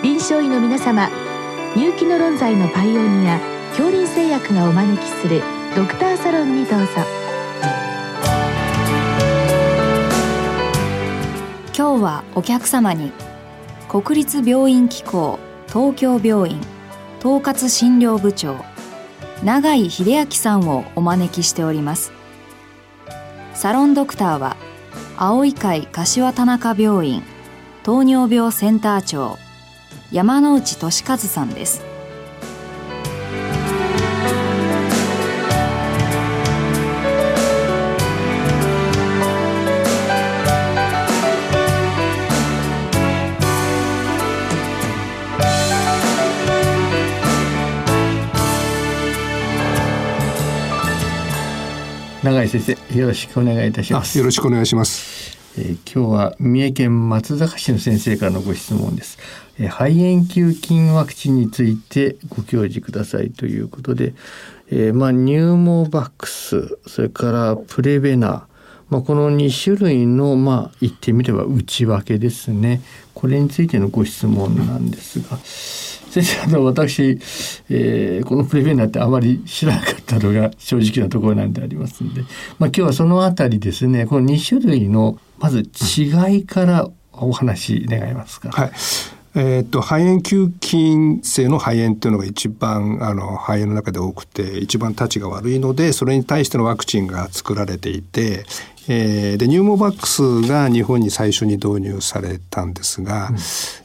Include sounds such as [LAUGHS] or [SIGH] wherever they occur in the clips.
臨床医の皆様入気の論剤のパイオニア恐林製薬がお招きするドクターサロンにどうぞ。今日はお客様に国立病院機構東京病院統括診療部長永井秀明さんをお招きしております。サロンドクターは青い会柏田中病院糖尿病センター長山内俊和さんです。永井先生よろしくお願いいたします。よろしくお願いします。えー、今日は三重県松坂市の先生からのご質問です、えー、肺炎球菌ワクチンについてご教示くださいということで、えー、まあニューモバックスそれからプレベナまあ、この2種類の、まあ、言ってみれば内訳ですね。これについてのご質問なんですが。先生、あの、私、えー、このプレベナってあまり知らなかったのが正直なところなんでありますんで、まあ、今日はそのあたりですね、この2種類の、まず違いからお話願いますか？はい。えーと、肺炎球菌性の肺炎っていうのが一番あの肺炎の中で多くて一番たちが悪いのでそれに対してのワクチンが作られていてえー、でニューモバックスが日本に最初に導入されたんですが、うん、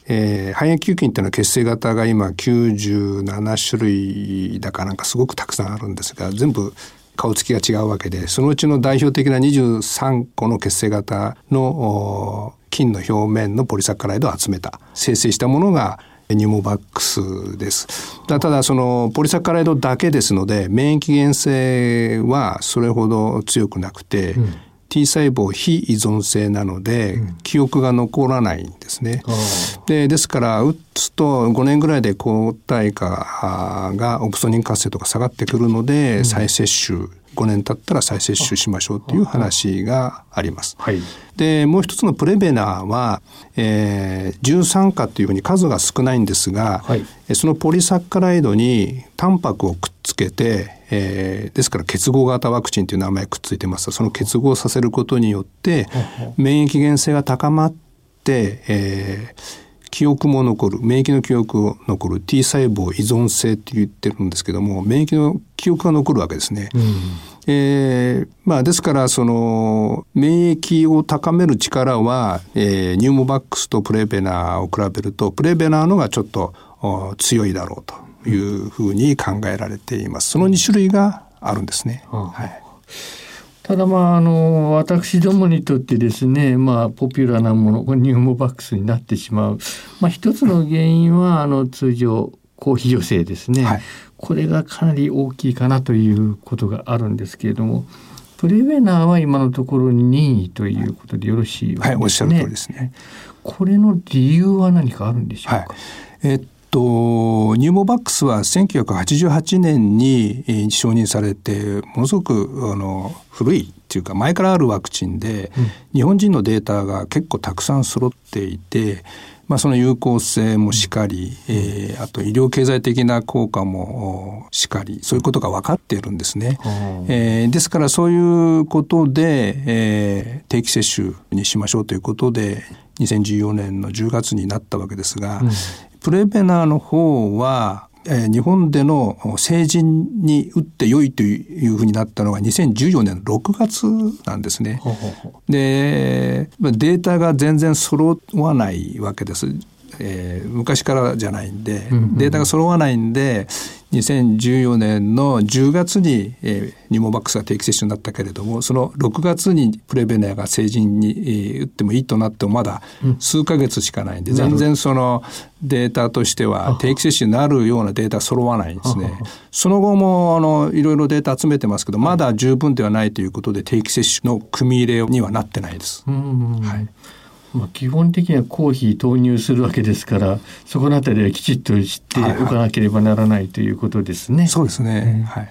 えー、肺炎球菌っていうのは血清型が今97種類だかなんかすごくたくさんあるんですが全部顔つきが違うわけでそのうちの代表的な23個の血清型の菌の表面のポリサッカライドを集めた生成したものがニモバックスです。ただそのポリサッカライドだけですので免疫原性はそれほど強くなくて、うん T 細胞非依存性なので、記憶が残らないんですね。でですから打つと5年ぐらいで抗体価がオプソニン活性とか下がってくるので、再接種5年経ったら再接種しましょうという話があります。はい、でもう一つのプレベナーは、えー、13価というふうに数が少ないんですが、はい、そのポリサッカライドにタンパクをくっつけてえー、ですから結合型ワクチンという名前くっついてます。その結合させることによって免疫原性が高まって、えー、記憶も残る免疫の記憶を残る T 細胞依存性って言ってるんですけども免疫の記憶が残るわけですね。うん。えーまあ、ですからその免疫を高める力は、えー、ニューモバックスとプレベナーを比べるとプレベナーのがちょっと強いだろうというふうに考えられています。その2種類があるんですね。はい、ただまああの私どもにとってですねまあポピュラーなものニューモバックスになってしまう、まあ、一つの原因はあの通常高費助性ですね、はい、これがかなり大きいかなということがあるんですけれどもプレベナーは今のところに任意ということでよろしいですね。はい、おっしゃる通りですね。これの理由は何かあるんでしょうか？はい、えっと、ニューモバックスは1988年に承認されて、ものすごくあの古いっていうか前からあるワクチンで、うん、日本人のデータが結構たくさん揃っていて、まあ、その有効性もしかり、うん、えー、あと医療経済的な効果もしかりそういうことが分かっているんですね。うん、えー、ですからそういうことで、えー、定期接種にしましょうということで2014年の10月になったわけですが、うん、プレベナーの方は、えー、日本での成人に打って良いというふうになったのが2014年の6月なんですね。でデータが全然揃わないわけです。えー、昔からじゃないんで、データが揃わないんで2014年の10月に、えー、ニモバックスが定期接種になったけれどもその6月にプレベナーが成人に、えー、打ってもいいとなってもまだ数か月しかないんで、うん、全然そのデータとしては定期接種になるようなデータ揃わないんですね。その後もあのいろいろデータ集めてますけどまだ十分ではないということで定期接種の組み入れにはなってないです。はいまあ、基本的にはコーヒー投入するわけですからそこのあたりはきちっと知っておかなければならないということですね。はいはい、そうですね、はい、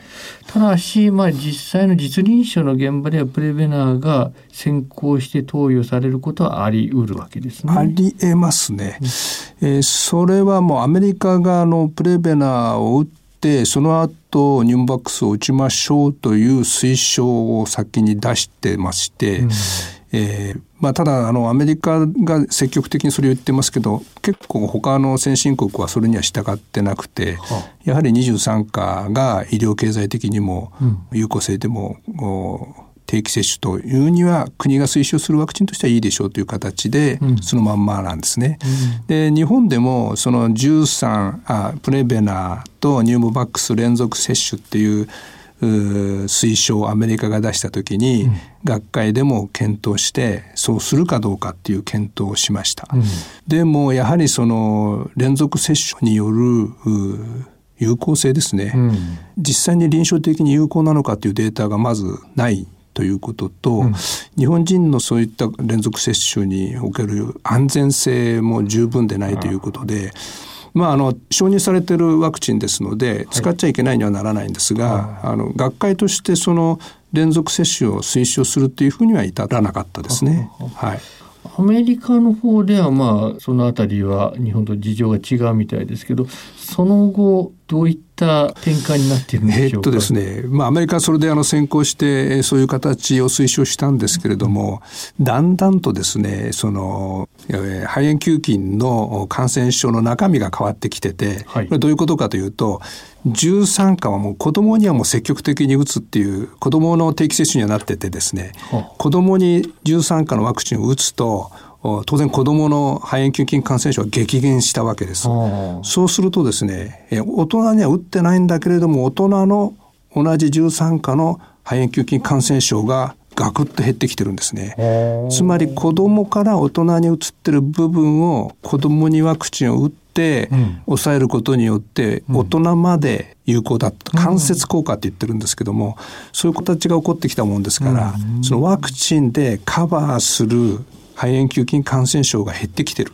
ただし、まあ、実際の実臨床の現場ではプレベナーが先行して投与されることはあり得るわけですね。ありえますね。うん、えー、それはもうアメリカがあのプレベナーを打ってその後ニューバックスを打ちましょうという推奨を先に出してまして、うんえーまあ、ただあのアメリカが積極的にそれを言ってますけど結構他の先進国はそれには従ってなくて、はあ、やはり23価が医療経済的にも有効性でも、うん定期接種というには国が推奨するワクチンとしてはいいでしょうという形で、そのまんまなんですね。うん、で日本でもその13あプレベナーとニューモバックス連続接種っていう推奨をアメリカが出した時に、うん、学会でも検討してそうするかどうかっていう検討をしました。うん、でもやはりその連続接種による有効性ですね、うん、実際に臨床的に有効なのかというデータがまずないということと、うん、日本人のそういった連続接種における安全性も十分でないということで、まあ、あの承認されてるワクチンですので使っちゃいけないにはならないんですが、はい、あの学会としてその連続接種を推奨するというふうには至らなかったですね。はいアメリカの方ではまあそのあたりは日本と事情が違うみたいですけどその後どういった展開になっているんでしょうか？えっとですね、まあアメリカはそれであの先行してそういう形を推奨したんですけれども、だんだんとですね、その肺炎球菌の感染症の中身が変わってきてて、はい、これどういうことかというと、13価はもう子供にはもう積極的に打つっていう子供の定期接種にはなっててですね、はあ、子供に13価のワクチンを打つと当然子供の肺炎球菌感染症は激減したわけです。そうするとですね、大人には打ってないんだけれども、大人の同じ13価の肺炎球菌感染症がガクッと減ってきてるんですね。つまり子供から大人に移ってる部分を子供にワクチンを打って抑えることによって大人まで有効だった、間接効果って言ってるんですけども、そういう形が起こってきたもんですから、そのワクチンでカバーする肺炎球菌感染症が減ってきてる。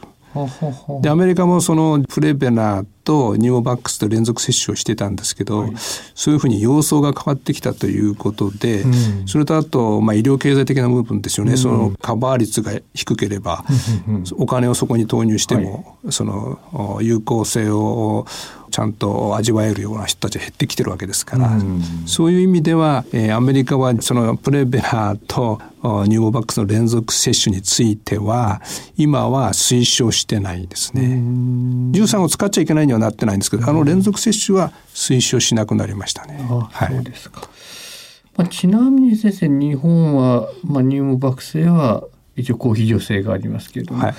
でアメリカもそのプレベナーとニモバックスと連続接種をしてたんですけど、はい、そういうふうに様相が変わってきたということで、うん、それとあと、まあ、医療経済的な部分ですよね、うん、そのカバー率が低ければ、うん、お金をそこに投入しても、はい、その有効性をちゃんと味わえるような人たちが減ってきてるわけですから、うん、そういう意味では、えー、アメリカはそのプレベラーとニューモバックスの連続接種については今は推奨してないですね。13を使っちゃいけないにはなってないんですけど、あの連続接種は推奨しなくなりましたね。はい、そうですか。まあ、ちなみに先生日本は、まあ、ニューモバックスは一応公費助成がありますけれども、はい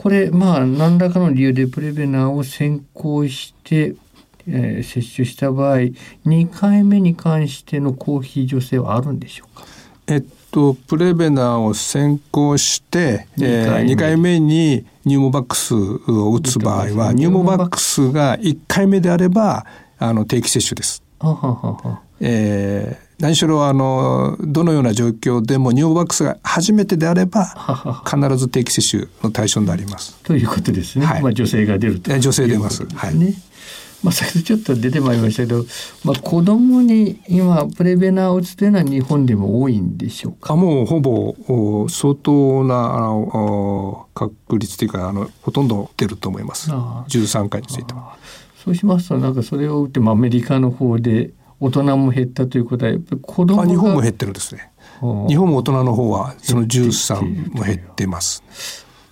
これまあ何らかの理由でプレベナーを先行して、えー、接種した場合2回目に関しての公費助成はあるんでしょうか？えっとプレベナーを先行して2回,、えー、2回目にニューモバックスを打つ場合はニューモバックスが1回目であればあの定期接種です。はははえー何しろあのどのような状況でもニューバックスが初めてであれば必ず定期接種の対象になります。ということですね。はい、まあ女性が出ると、女性出ます。はい。まあ、先ほどちょっと出てまいりましたけど、まあ、子供に今プレベナーを打つというのは日本でも多いんでしょうか？あもうほぼ相当なあの確率というかあのほとんど出ると思います13回については。そうしますとなんかそれを打ってもアメリカの方で大人も減ったということはやっぱり子供日本も減ってるんですね。日本も大人の方はその13も減ってます。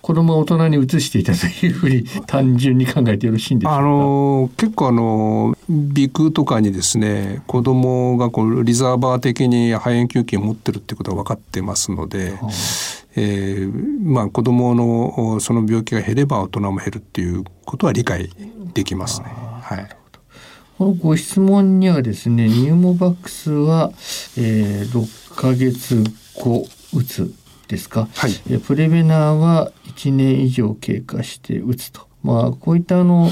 子供は大人に移していたというふうに単純に考えてよろしいんでしょうか？あの結構あの鼻腔とかにですね子供がこうリザーバー的に肺炎球菌を持ってるってことは分かってますので、はあ、えー、まあ子供のその病気が減れば大人も減るっていうことは理解できますね。はいこのご質問にはですね、ニューモバックスは、えー、6ヶ月後打つですか、はい、プレベナーは1年以上経過して打つと。まあ、こういったあの、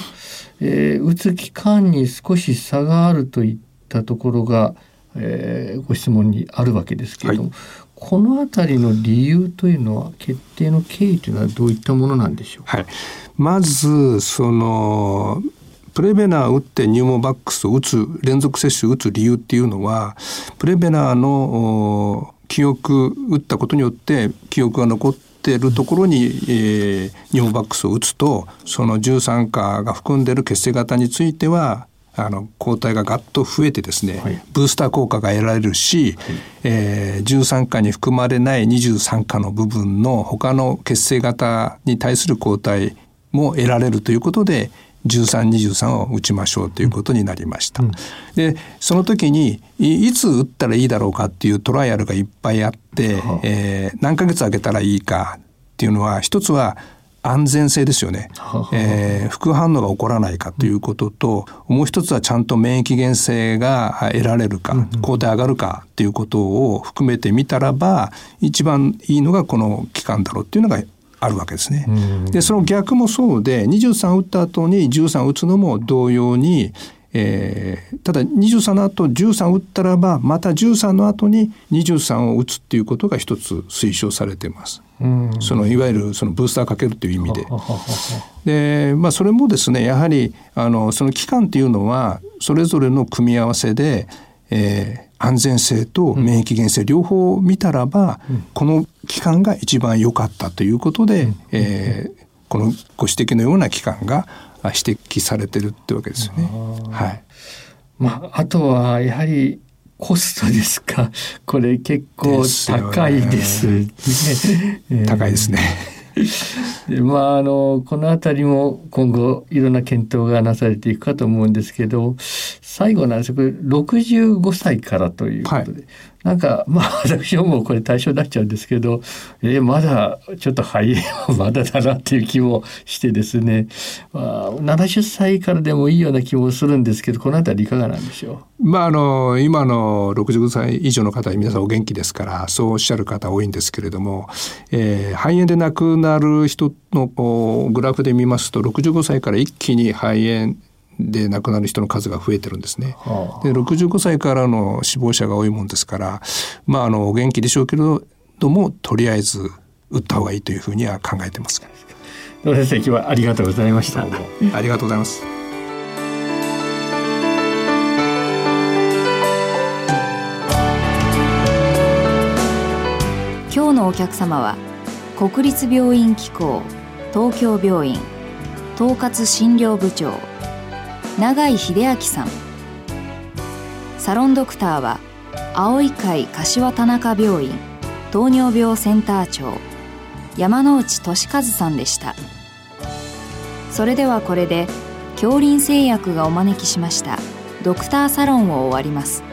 えー、打つ期間に少し差があるといったところが、えー、ご質問にあるわけですけれども、はい、このあたりの理由というのは決定の経緯というのはどういったものなんでしょうはい、まずそのプレベナー打ってニューモバックスを打つ連続接種を打つ理由っていうのはプレベナーの記憶打ったことによって記憶が残っているところに、えー、ニューモバックスを打つとその13価が含んでる血清型についてはあの抗体がガッと増えてですね、はい、ブースター効果が得られるし、はい、えー、13価に含まれない23価の部分の他の血清型に対する抗体も得られるということで1323を打ちましょうということになりました。うん、でその時にいつ打ったらいいだろうかっていうトライアルがいっぱいあって、うん、えー、何ヶ月空けたらいいかっていうのは一つは安全性ですよね、えー、副反応が起こらないかということと、もう一つはちゃんと免疫原性が得られるか、抗体上がるかということを含めてみたらば一番いいのがこの期間だろうっていうのがあるわけですね。でその逆もそうで23打った後に13打つのも同様に、えー、ただ23の後13打ったらばまた13の後に23を打つっていうことが一つ推奨されてます。そのいわゆるそのブースターかけるという意味で。でまあそれもですねやはりあのその期間っていうのはそれぞれの組み合わせで、えー、安全性と免疫原性両方見たらば、うん、この期間が一番良かったということで、うん、えー、このご指摘のような期間が指摘されてるってわけですよね。はい。まああとはやはりコストですか？[LAUGHS] これ結構高いですね。[LAUGHS] 高いですね。[LAUGHS] でまああのこの辺りも今後いろんな検討がなされていくかと思うんですけど最後なんですこれ65歳からということで、はい、なんかまあ [LAUGHS] 私はもうこれ対象になっちゃうんですけどえー、まだちょっと早い [LAUGHS] まだだなっていう気もしてですね、まあ、70歳からでもいいような気もするんですけどこの辺りいかがなんでしょう？まああの今の65歳以上の方皆さんお元気ですからそうおっしゃる方多いんですけれども、えー、肺炎で亡くなる人のグラフで見ますと65歳から一気に肺炎で亡くなる人の数が増えてるんですね。はあ、で65歳からの死亡者が多いもんですからまああのお元気でしょうけれどもとりあえず打った方がいいというふうには考えてます。野先生今日はありがとうございました。ありがとうございます。今日のお客様は国立病院機構東京病院統括診療部長永井秀明さん。サロンドクターは青い会柏田中病院糖尿病センター長山内俊和さんでした。それではこれで恐林製薬がお招きしましたドクターサロンを終わります。